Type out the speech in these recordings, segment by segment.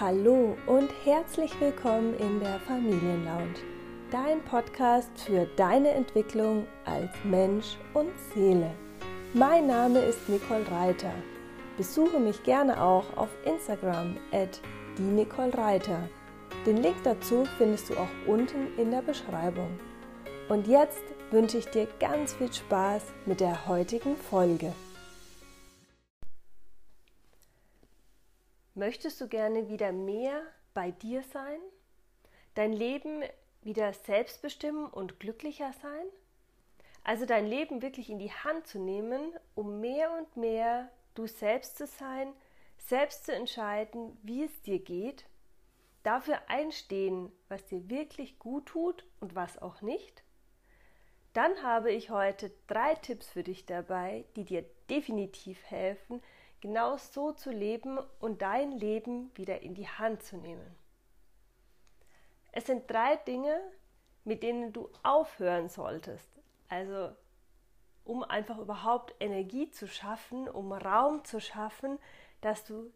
Hallo und herzlich willkommen in der Familienlounge, dein Podcast für deine Entwicklung als Mensch und Seele. Mein Name ist Nicole Reiter. Besuche mich gerne auch auf Instagram at die Nicole Reiter. Den Link dazu findest du auch unten in der Beschreibung. Und jetzt wünsche ich dir ganz viel Spaß mit der heutigen Folge. Möchtest du gerne wieder mehr bei dir sein? Dein Leben wieder selbst bestimmen und glücklicher sein? Also dein Leben wirklich in die Hand zu nehmen, um mehr und mehr du selbst zu sein, selbst zu entscheiden, wie es dir geht, dafür einstehen, was dir wirklich gut tut und was auch nicht? Dann habe ich heute drei Tipps für dich dabei, die dir definitiv helfen, genau so zu leben und dein Leben wieder in die Hand zu nehmen. Es sind drei Dinge, mit denen du aufhören solltest. Also um einfach überhaupt Energie zu schaffen, um Raum zu schaffen, dass du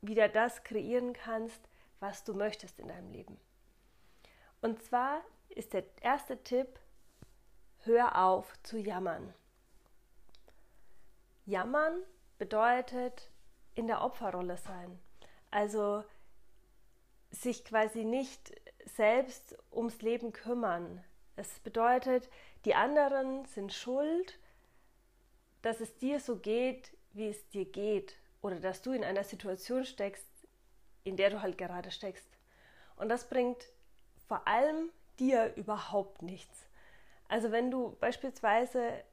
wieder das kreieren kannst, was du möchtest in deinem Leben. Und zwar ist der erste Tipp, hör auf zu jammern. Jammern bedeutet in der Opferrolle sein. Also sich quasi nicht selbst ums Leben kümmern. Es bedeutet, die anderen sind schuld, dass es dir so geht, wie es dir geht. Oder dass du in einer Situation steckst, in der du halt gerade steckst. Und das bringt vor allem dir überhaupt nichts. Also wenn du beispielsweise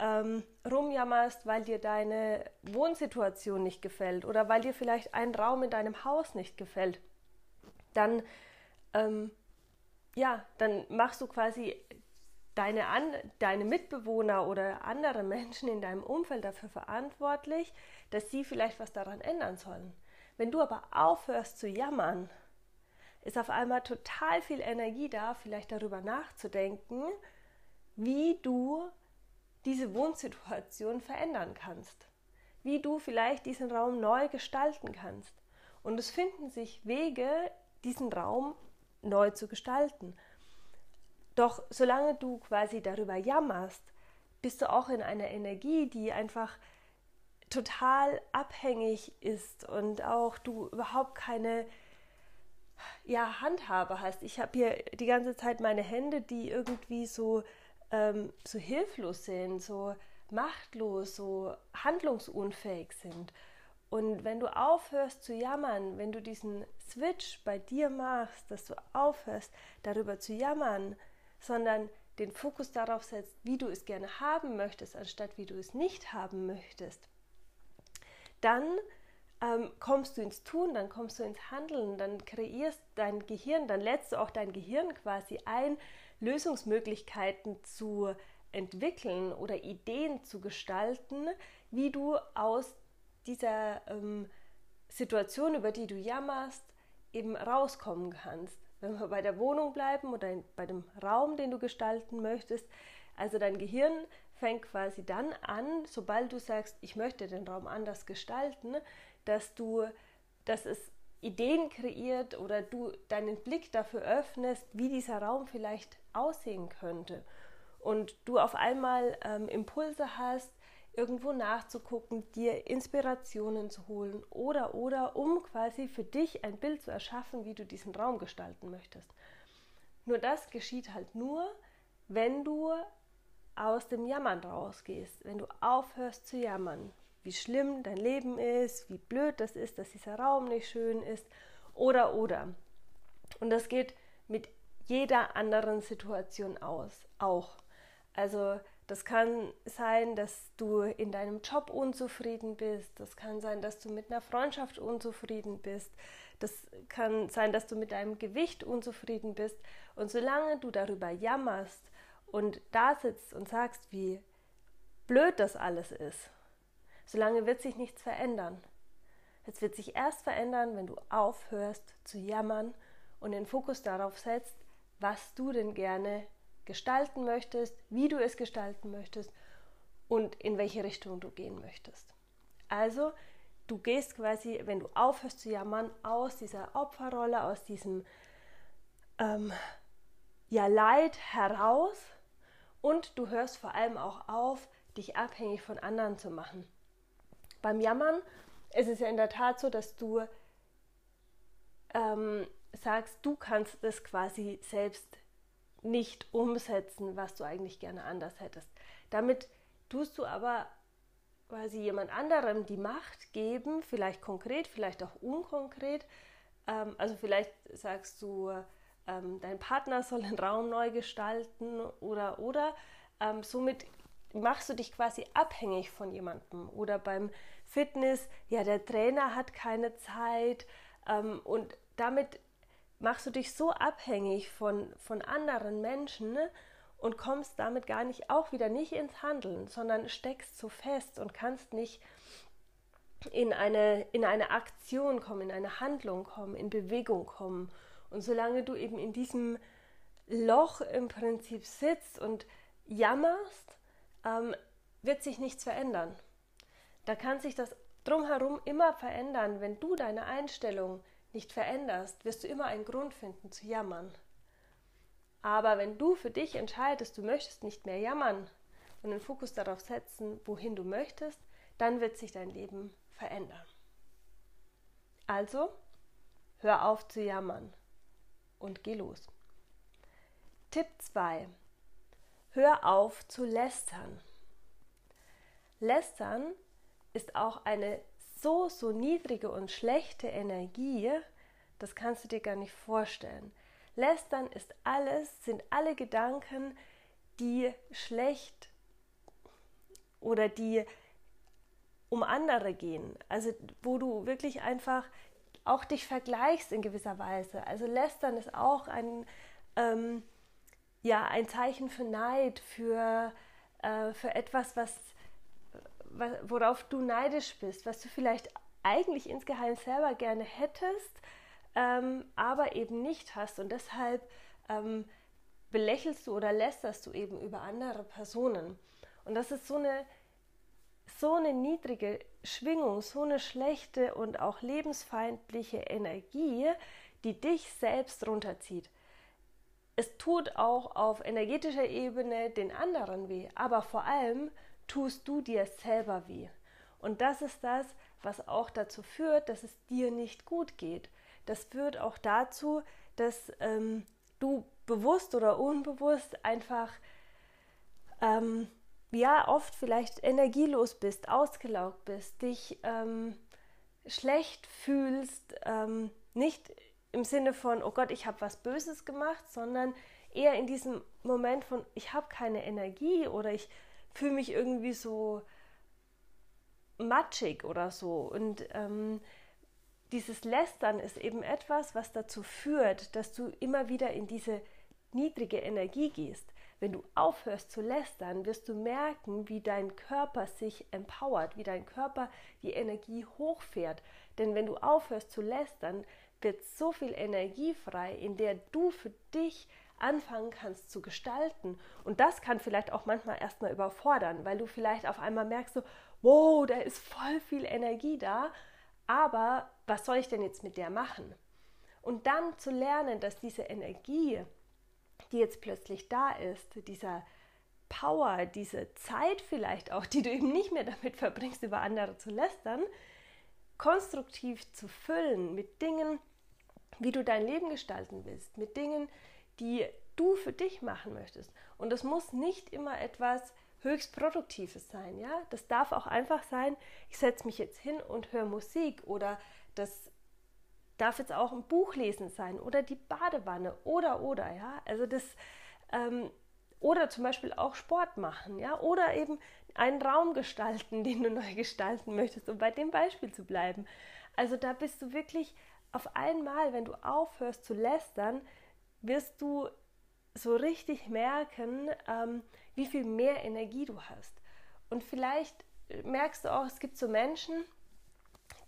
ähm, rumjammerst, weil dir deine Wohnsituation nicht gefällt oder weil dir vielleicht ein Raum in deinem Haus nicht gefällt, dann, ähm, ja, dann machst du quasi deine, An deine Mitbewohner oder andere Menschen in deinem Umfeld dafür verantwortlich, dass sie vielleicht was daran ändern sollen. Wenn du aber aufhörst zu jammern, ist auf einmal total viel Energie da, vielleicht darüber nachzudenken, wie du diese Wohnsituation verändern kannst, wie du vielleicht diesen Raum neu gestalten kannst. Und es finden sich Wege, diesen Raum neu zu gestalten. Doch solange du quasi darüber jammerst, bist du auch in einer Energie, die einfach total abhängig ist und auch du überhaupt keine ja, Handhabe hast. Ich habe hier die ganze Zeit meine Hände, die irgendwie so ähm, so hilflos sind, so machtlos, so handlungsunfähig sind. Und wenn du aufhörst zu jammern, wenn du diesen Switch bei dir machst, dass du aufhörst darüber zu jammern, sondern den Fokus darauf setzt, wie du es gerne haben möchtest, anstatt wie du es nicht haben möchtest, dann ähm, kommst du ins Tun, dann kommst du ins Handeln, dann kreierst dein Gehirn, dann lädst du auch dein Gehirn quasi ein, Lösungsmöglichkeiten zu entwickeln oder Ideen zu gestalten, wie du aus dieser ähm, Situation, über die du jammerst, eben rauskommen kannst. Wenn wir bei der Wohnung bleiben oder in, bei dem Raum, den du gestalten möchtest, also dein Gehirn fängt quasi dann an, sobald du sagst, ich möchte den Raum anders gestalten, dass du, dass es Ideen kreiert oder du deinen Blick dafür öffnest, wie dieser Raum vielleicht aussehen könnte. Und du auf einmal ähm, Impulse hast, irgendwo nachzugucken, dir Inspirationen zu holen oder oder um quasi für dich ein Bild zu erschaffen, wie du diesen Raum gestalten möchtest. Nur das geschieht halt nur, wenn du aus dem Jammern rausgehst, wenn du aufhörst zu jammern, wie schlimm dein Leben ist, wie blöd das ist, dass dieser Raum nicht schön ist oder oder. Und das geht mit jeder anderen Situation aus, auch. Also das kann sein, dass du in deinem Job unzufrieden bist. Das kann sein, dass du mit einer Freundschaft unzufrieden bist. Das kann sein, dass du mit deinem Gewicht unzufrieden bist. Und solange du darüber jammerst und da sitzt und sagst, wie blöd das alles ist, Solange wird sich nichts verändern. Es wird sich erst verändern, wenn du aufhörst zu jammern und den Fokus darauf setzt, was du denn gerne gestalten möchtest, wie du es gestalten möchtest und in welche Richtung du gehen möchtest. Also du gehst quasi, wenn du aufhörst zu jammern, aus dieser Opferrolle, aus diesem ähm, ja, Leid heraus und du hörst vor allem auch auf, dich abhängig von anderen zu machen. Beim Jammern ist es ja in der Tat so, dass du ähm, sagst, du kannst es quasi selbst nicht umsetzen, was du eigentlich gerne anders hättest. Damit tust du aber quasi jemand anderem die Macht geben, vielleicht konkret, vielleicht auch unkonkret. Ähm, also vielleicht sagst du, ähm, dein Partner soll den Raum neu gestalten oder oder. Ähm, somit machst du dich quasi abhängig von jemandem. Oder beim Fitness, ja, der Trainer hat keine Zeit ähm, und damit machst du dich so abhängig von, von anderen Menschen ne? und kommst damit gar nicht auch wieder nicht ins Handeln, sondern steckst so fest und kannst nicht in eine, in eine Aktion kommen, in eine Handlung kommen, in Bewegung kommen. Und solange du eben in diesem Loch im Prinzip sitzt und jammerst, ähm, wird sich nichts verändern. Da kann sich das drumherum immer verändern. Wenn du deine Einstellung nicht veränderst, wirst du immer einen Grund finden zu jammern. Aber wenn du für dich entscheidest, du möchtest nicht mehr jammern und den Fokus darauf setzen, wohin du möchtest, dann wird sich dein Leben verändern. Also, hör auf zu jammern und geh los. Tipp 2. Hör auf zu lästern. Lästern ist auch eine so, so niedrige und schlechte Energie, das kannst du dir gar nicht vorstellen. Lästern ist alles, sind alle Gedanken, die schlecht oder die um andere gehen. Also wo du wirklich einfach auch dich vergleichst in gewisser Weise. Also Lästern ist auch ein, ähm, ja, ein Zeichen für Neid, für, äh, für etwas, was, worauf du neidisch bist, was du vielleicht eigentlich insgeheim selber gerne hättest, ähm, aber eben nicht hast. Und deshalb ähm, belächelst du oder lästerst du eben über andere Personen. Und das ist so eine so eine niedrige Schwingung, so eine schlechte und auch lebensfeindliche Energie, die dich selbst runterzieht. Es tut auch auf energetischer Ebene den anderen weh, aber vor allem tust du dir selber weh. Und das ist das, was auch dazu führt, dass es dir nicht gut geht. Das führt auch dazu, dass ähm, du bewusst oder unbewusst einfach ähm, ja oft vielleicht energielos bist, ausgelaugt bist, dich ähm, schlecht fühlst, ähm, nicht im Sinne von, oh Gott, ich habe was Böses gemacht, sondern eher in diesem Moment von, ich habe keine Energie oder ich fühle mich irgendwie so matschig oder so. Und ähm, dieses Lästern ist eben etwas, was dazu führt, dass du immer wieder in diese niedrige Energie gehst. Wenn du aufhörst zu lästern, wirst du merken, wie dein Körper sich empowert, wie dein Körper die Energie hochfährt. Denn wenn du aufhörst zu lästern, wird so viel Energie frei, in der du für dich anfangen kannst zu gestalten. Und das kann vielleicht auch manchmal erstmal überfordern, weil du vielleicht auf einmal merkst, so, wow, da ist voll viel Energie da, aber was soll ich denn jetzt mit der machen? Und dann zu lernen, dass diese Energie die jetzt plötzlich da ist, dieser Power, diese Zeit vielleicht auch, die du eben nicht mehr damit verbringst, über andere zu lästern, konstruktiv zu füllen mit Dingen, wie du dein Leben gestalten willst, mit Dingen, die du für dich machen möchtest. Und das muss nicht immer etwas höchst Produktives sein, ja? Das darf auch einfach sein, ich setze mich jetzt hin und höre Musik oder das darf jetzt auch ein Buch lesen sein oder die Badewanne oder oder ja also das ähm, oder zum Beispiel auch Sport machen ja oder eben einen Raum gestalten den du neu gestalten möchtest um bei dem Beispiel zu bleiben also da bist du wirklich auf einmal wenn du aufhörst zu lästern wirst du so richtig merken ähm, wie viel mehr Energie du hast und vielleicht merkst du auch es gibt so Menschen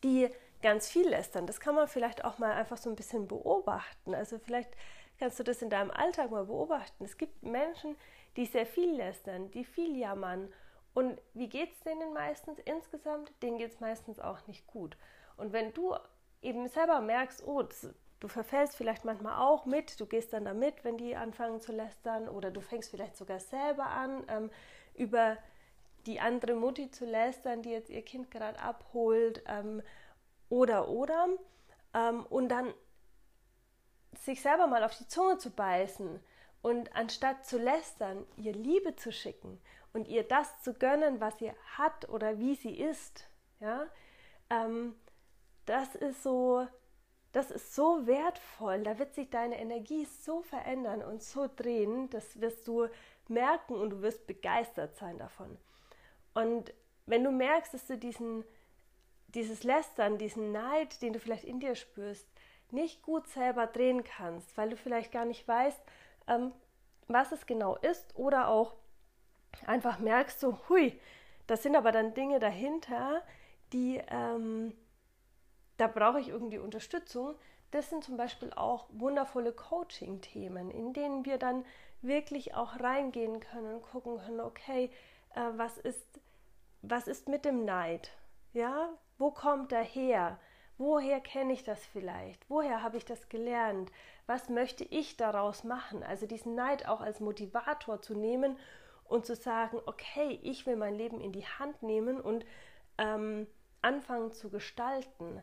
die ganz viel lästern. Das kann man vielleicht auch mal einfach so ein bisschen beobachten. Also vielleicht kannst du das in deinem Alltag mal beobachten. Es gibt Menschen, die sehr viel lästern, die viel jammern Und wie geht es denen meistens insgesamt? Denen geht es meistens auch nicht gut. Und wenn du eben selber merkst, oh, das, du verfällst vielleicht manchmal auch mit, du gehst dann damit, wenn die anfangen zu lästern, oder du fängst vielleicht sogar selber an, ähm, über die andere Mutti zu lästern, die jetzt ihr Kind gerade abholt, ähm, oder, oder. Ähm, und dann sich selber mal auf die Zunge zu beißen und anstatt zu lästern, ihr Liebe zu schicken und ihr das zu gönnen, was sie hat oder wie sie ist, ja, ähm, das ist so, das ist so wertvoll. Da wird sich deine Energie so verändern und so drehen, das wirst du merken und du wirst begeistert sein davon. Und wenn du merkst, dass du diesen, dieses Lästern, diesen Neid, den du vielleicht in dir spürst, nicht gut selber drehen kannst, weil du vielleicht gar nicht weißt, ähm, was es genau ist oder auch einfach merkst, so, hui, das sind aber dann Dinge dahinter, die, ähm, da brauche ich irgendwie Unterstützung. Das sind zum Beispiel auch wundervolle Coaching-Themen, in denen wir dann wirklich auch reingehen können und gucken können, okay, äh, was, ist, was ist mit dem Neid? Ja, wo kommt er her? Woher kenne ich das vielleicht? Woher habe ich das gelernt? Was möchte ich daraus machen? Also diesen Neid auch als Motivator zu nehmen und zu sagen, okay, ich will mein Leben in die Hand nehmen und ähm, anfangen zu gestalten.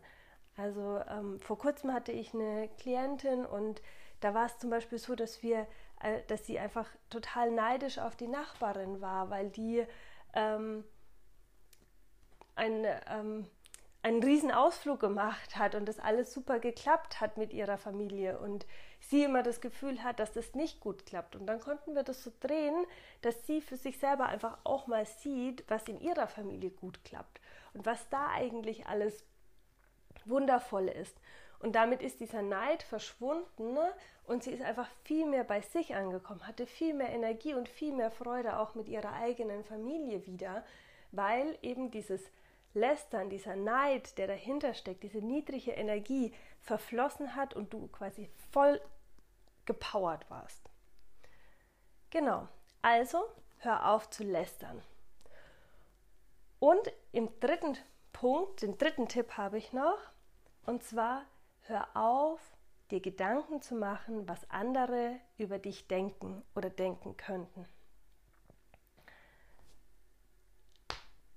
Also ähm, vor kurzem hatte ich eine Klientin und da war es zum Beispiel so, dass wir, äh, dass sie einfach total neidisch auf die Nachbarin war, weil die ähm, ein, ähm, einen riesen Ausflug gemacht hat und das alles super geklappt hat mit ihrer Familie und sie immer das Gefühl hat, dass das nicht gut klappt. Und dann konnten wir das so drehen, dass sie für sich selber einfach auch mal sieht, was in ihrer Familie gut klappt und was da eigentlich alles wundervoll ist. Und damit ist dieser Neid verschwunden ne? und sie ist einfach viel mehr bei sich angekommen, hatte viel mehr Energie und viel mehr Freude auch mit ihrer eigenen Familie wieder, weil eben dieses Lästern, dieser Neid, der dahinter steckt, diese niedrige Energie verflossen hat und du quasi voll gepowert warst. Genau, also hör auf zu lästern. Und im dritten Punkt, den dritten Tipp habe ich noch, und zwar hör auf, dir Gedanken zu machen, was andere über dich denken oder denken könnten.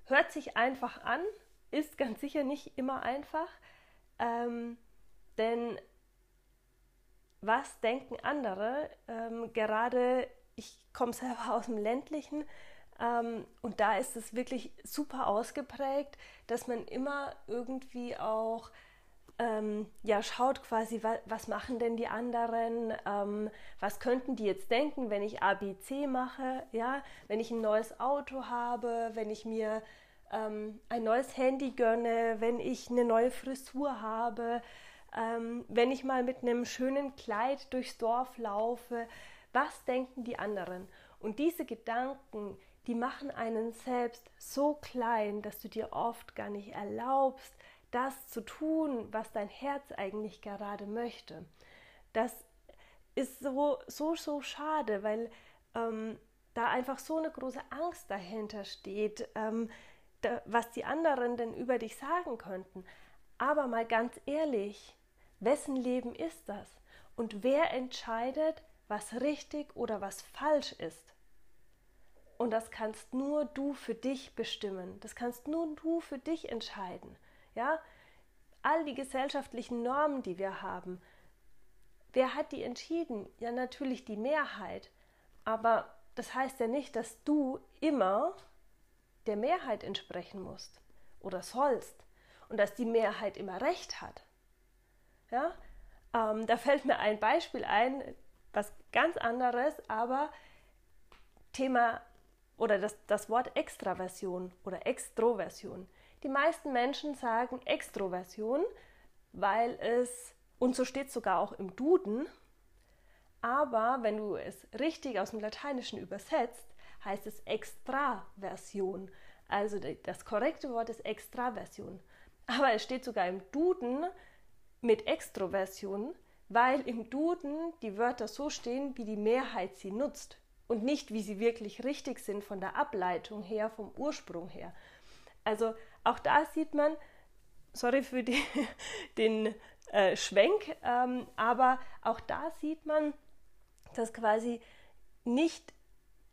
Hört sich einfach an, ist ganz sicher nicht immer einfach, ähm, denn was denken andere? Ähm, gerade ich komme selber aus dem ländlichen ähm, und da ist es wirklich super ausgeprägt, dass man immer irgendwie auch ähm, ja, schaut quasi, wa was machen denn die anderen, ähm, was könnten die jetzt denken, wenn ich ABC mache, ja, wenn ich ein neues Auto habe, wenn ich mir ähm, ein neues Handy gönne, wenn ich eine neue Frisur habe, ähm, wenn ich mal mit einem schönen Kleid durchs Dorf laufe, was denken die anderen? Und diese Gedanken, die machen einen selbst so klein, dass du dir oft gar nicht erlaubst, das zu tun, was dein Herz eigentlich gerade möchte. Das ist so, so, so schade, weil ähm, da einfach so eine große Angst dahinter steht, ähm, da, was die anderen denn über dich sagen könnten. Aber mal ganz ehrlich, wessen Leben ist das? Und wer entscheidet, was richtig oder was falsch ist? Und das kannst nur du für dich bestimmen. Das kannst nur du für dich entscheiden. Ja, all die gesellschaftlichen Normen, die wir haben, wer hat die entschieden? Ja, natürlich die Mehrheit. Aber das heißt ja nicht, dass du immer der Mehrheit entsprechen musst oder sollst und dass die Mehrheit immer recht hat. Ja, ähm, da fällt mir ein Beispiel ein, was ganz anderes, aber Thema oder das, das Wort Extraversion oder Extroversion. Die meisten Menschen sagen Extroversion, weil es, und so steht es sogar auch im Duden, aber wenn du es richtig aus dem Lateinischen übersetzt, heißt es Extraversion. Also das korrekte Wort ist Extraversion. Aber es steht sogar im Duden mit Extroversion, weil im Duden die Wörter so stehen, wie die Mehrheit sie nutzt. und nicht, wie sie wirklich richtig sind von der Ableitung her, vom Ursprung her. Also auch da sieht man, sorry für die, den äh, Schwenk, ähm, aber auch da sieht man, dass quasi nicht,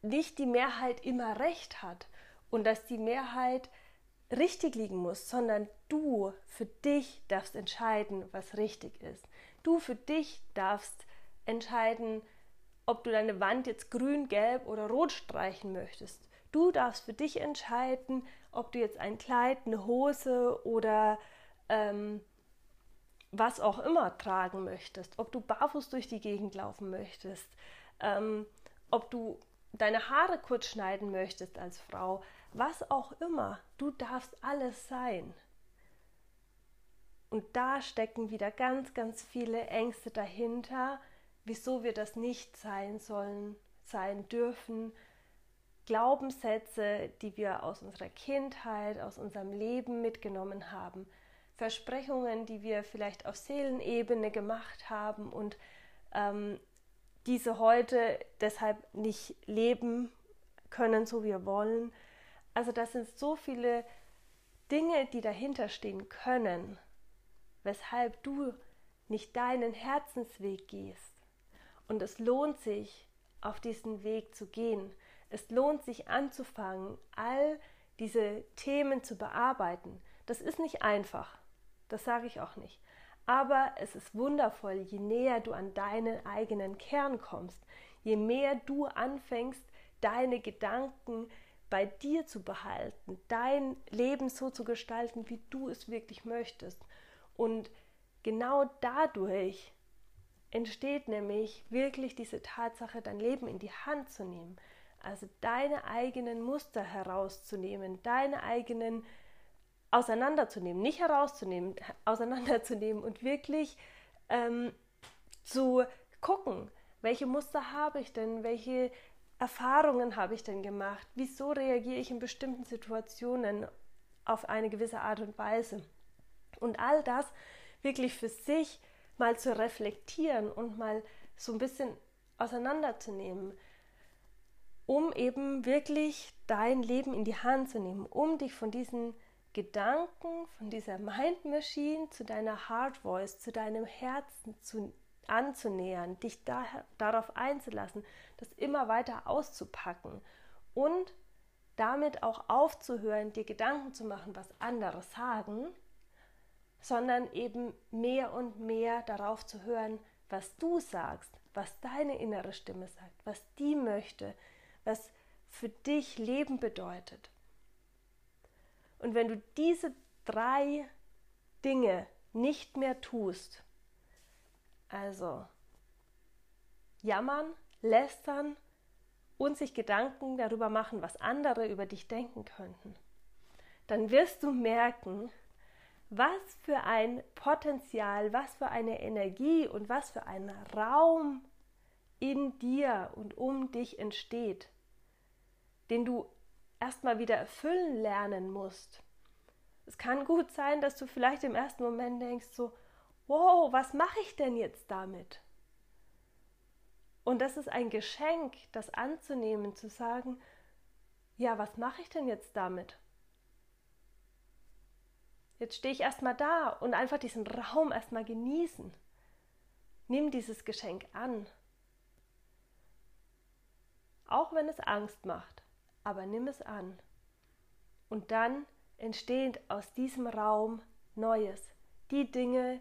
nicht die Mehrheit immer recht hat und dass die Mehrheit richtig liegen muss, sondern du für dich darfst entscheiden, was richtig ist. Du für dich darfst entscheiden, ob du deine Wand jetzt grün, gelb oder rot streichen möchtest. Du darfst für dich entscheiden, ob du jetzt ein Kleid, eine Hose oder ähm, was auch immer tragen möchtest, ob du barfuß durch die Gegend laufen möchtest, ähm, ob du deine Haare kurz schneiden möchtest als Frau, was auch immer, du darfst alles sein. Und da stecken wieder ganz, ganz viele Ängste dahinter, wieso wir das nicht sein sollen, sein dürfen. Glaubenssätze, die wir aus unserer Kindheit, aus unserem Leben mitgenommen haben. Versprechungen, die wir vielleicht auf Seelenebene gemacht haben und ähm, diese heute deshalb nicht leben können, so wie wir wollen. Also das sind so viele Dinge, die dahinter stehen können, weshalb du nicht deinen Herzensweg gehst. Und es lohnt sich, auf diesen Weg zu gehen. Es lohnt sich anzufangen, all diese Themen zu bearbeiten. Das ist nicht einfach, das sage ich auch nicht. Aber es ist wundervoll, je näher du an deinen eigenen Kern kommst, je mehr du anfängst, deine Gedanken bei dir zu behalten, dein Leben so zu gestalten, wie du es wirklich möchtest. Und genau dadurch entsteht nämlich wirklich diese Tatsache, dein Leben in die Hand zu nehmen. Also deine eigenen Muster herauszunehmen, deine eigenen auseinanderzunehmen, nicht herauszunehmen, auseinanderzunehmen und wirklich ähm, zu gucken, welche Muster habe ich denn, welche Erfahrungen habe ich denn gemacht, wieso reagiere ich in bestimmten Situationen auf eine gewisse Art und Weise. Und all das wirklich für sich mal zu reflektieren und mal so ein bisschen auseinanderzunehmen, um eben wirklich dein Leben in die Hand zu nehmen, um dich von diesen Gedanken, von dieser Mind Machine zu deiner Heart Voice, zu deinem Herzen zu, anzunähern, dich da, darauf einzulassen, das immer weiter auszupacken und damit auch aufzuhören, dir Gedanken zu machen, was andere sagen, sondern eben mehr und mehr darauf zu hören, was du sagst, was deine innere Stimme sagt, was die möchte, was für dich Leben bedeutet. Und wenn du diese drei Dinge nicht mehr tust, also jammern, lästern und sich Gedanken darüber machen, was andere über dich denken könnten, dann wirst du merken, was für ein Potenzial, was für eine Energie und was für ein Raum in dir und um dich entsteht, den du erstmal wieder erfüllen lernen musst. Es kann gut sein, dass du vielleicht im ersten Moment denkst so, wow, was mache ich denn jetzt damit? Und das ist ein Geschenk, das anzunehmen, zu sagen, ja, was mache ich denn jetzt damit? Jetzt stehe ich erstmal da und einfach diesen Raum erstmal genießen. Nimm dieses Geschenk an. Auch wenn es Angst macht, aber nimm es an. Und dann entsteht aus diesem Raum Neues. Die Dinge,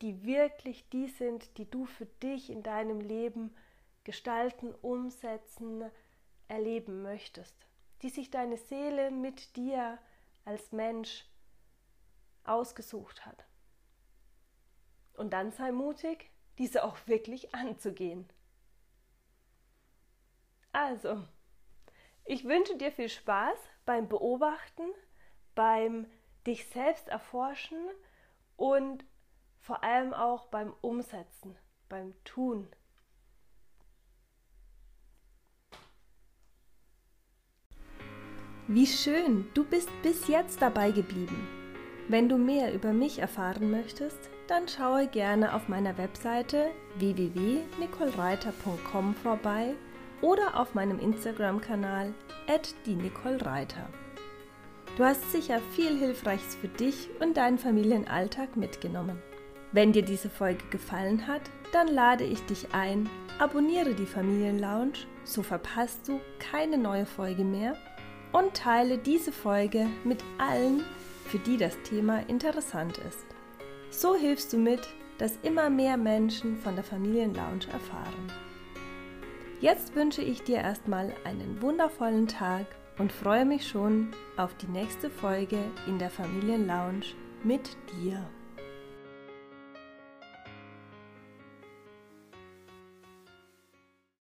die wirklich die sind, die du für dich in deinem Leben gestalten, umsetzen, erleben möchtest. Die sich deine Seele mit dir als Mensch ausgesucht hat. Und dann sei mutig, diese auch wirklich anzugehen. Also, ich wünsche dir viel Spaß beim Beobachten, beim dich selbst erforschen und vor allem auch beim Umsetzen, beim Tun. Wie schön, du bist bis jetzt dabei geblieben. Wenn du mehr über mich erfahren möchtest, dann schaue gerne auf meiner Webseite www.nicolereiter.com vorbei oder auf meinem Instagram-Kanal die Nicole Reiter. Du hast sicher viel Hilfreiches für dich und deinen Familienalltag mitgenommen. Wenn dir diese Folge gefallen hat, dann lade ich dich ein, abonniere die Familienlounge, so verpasst du keine neue Folge mehr und teile diese Folge mit allen, für die das Thema interessant ist. So hilfst du mit, dass immer mehr Menschen von der Familienlounge erfahren. Jetzt wünsche ich dir erstmal einen wundervollen Tag und freue mich schon auf die nächste Folge in der Familienlounge mit dir.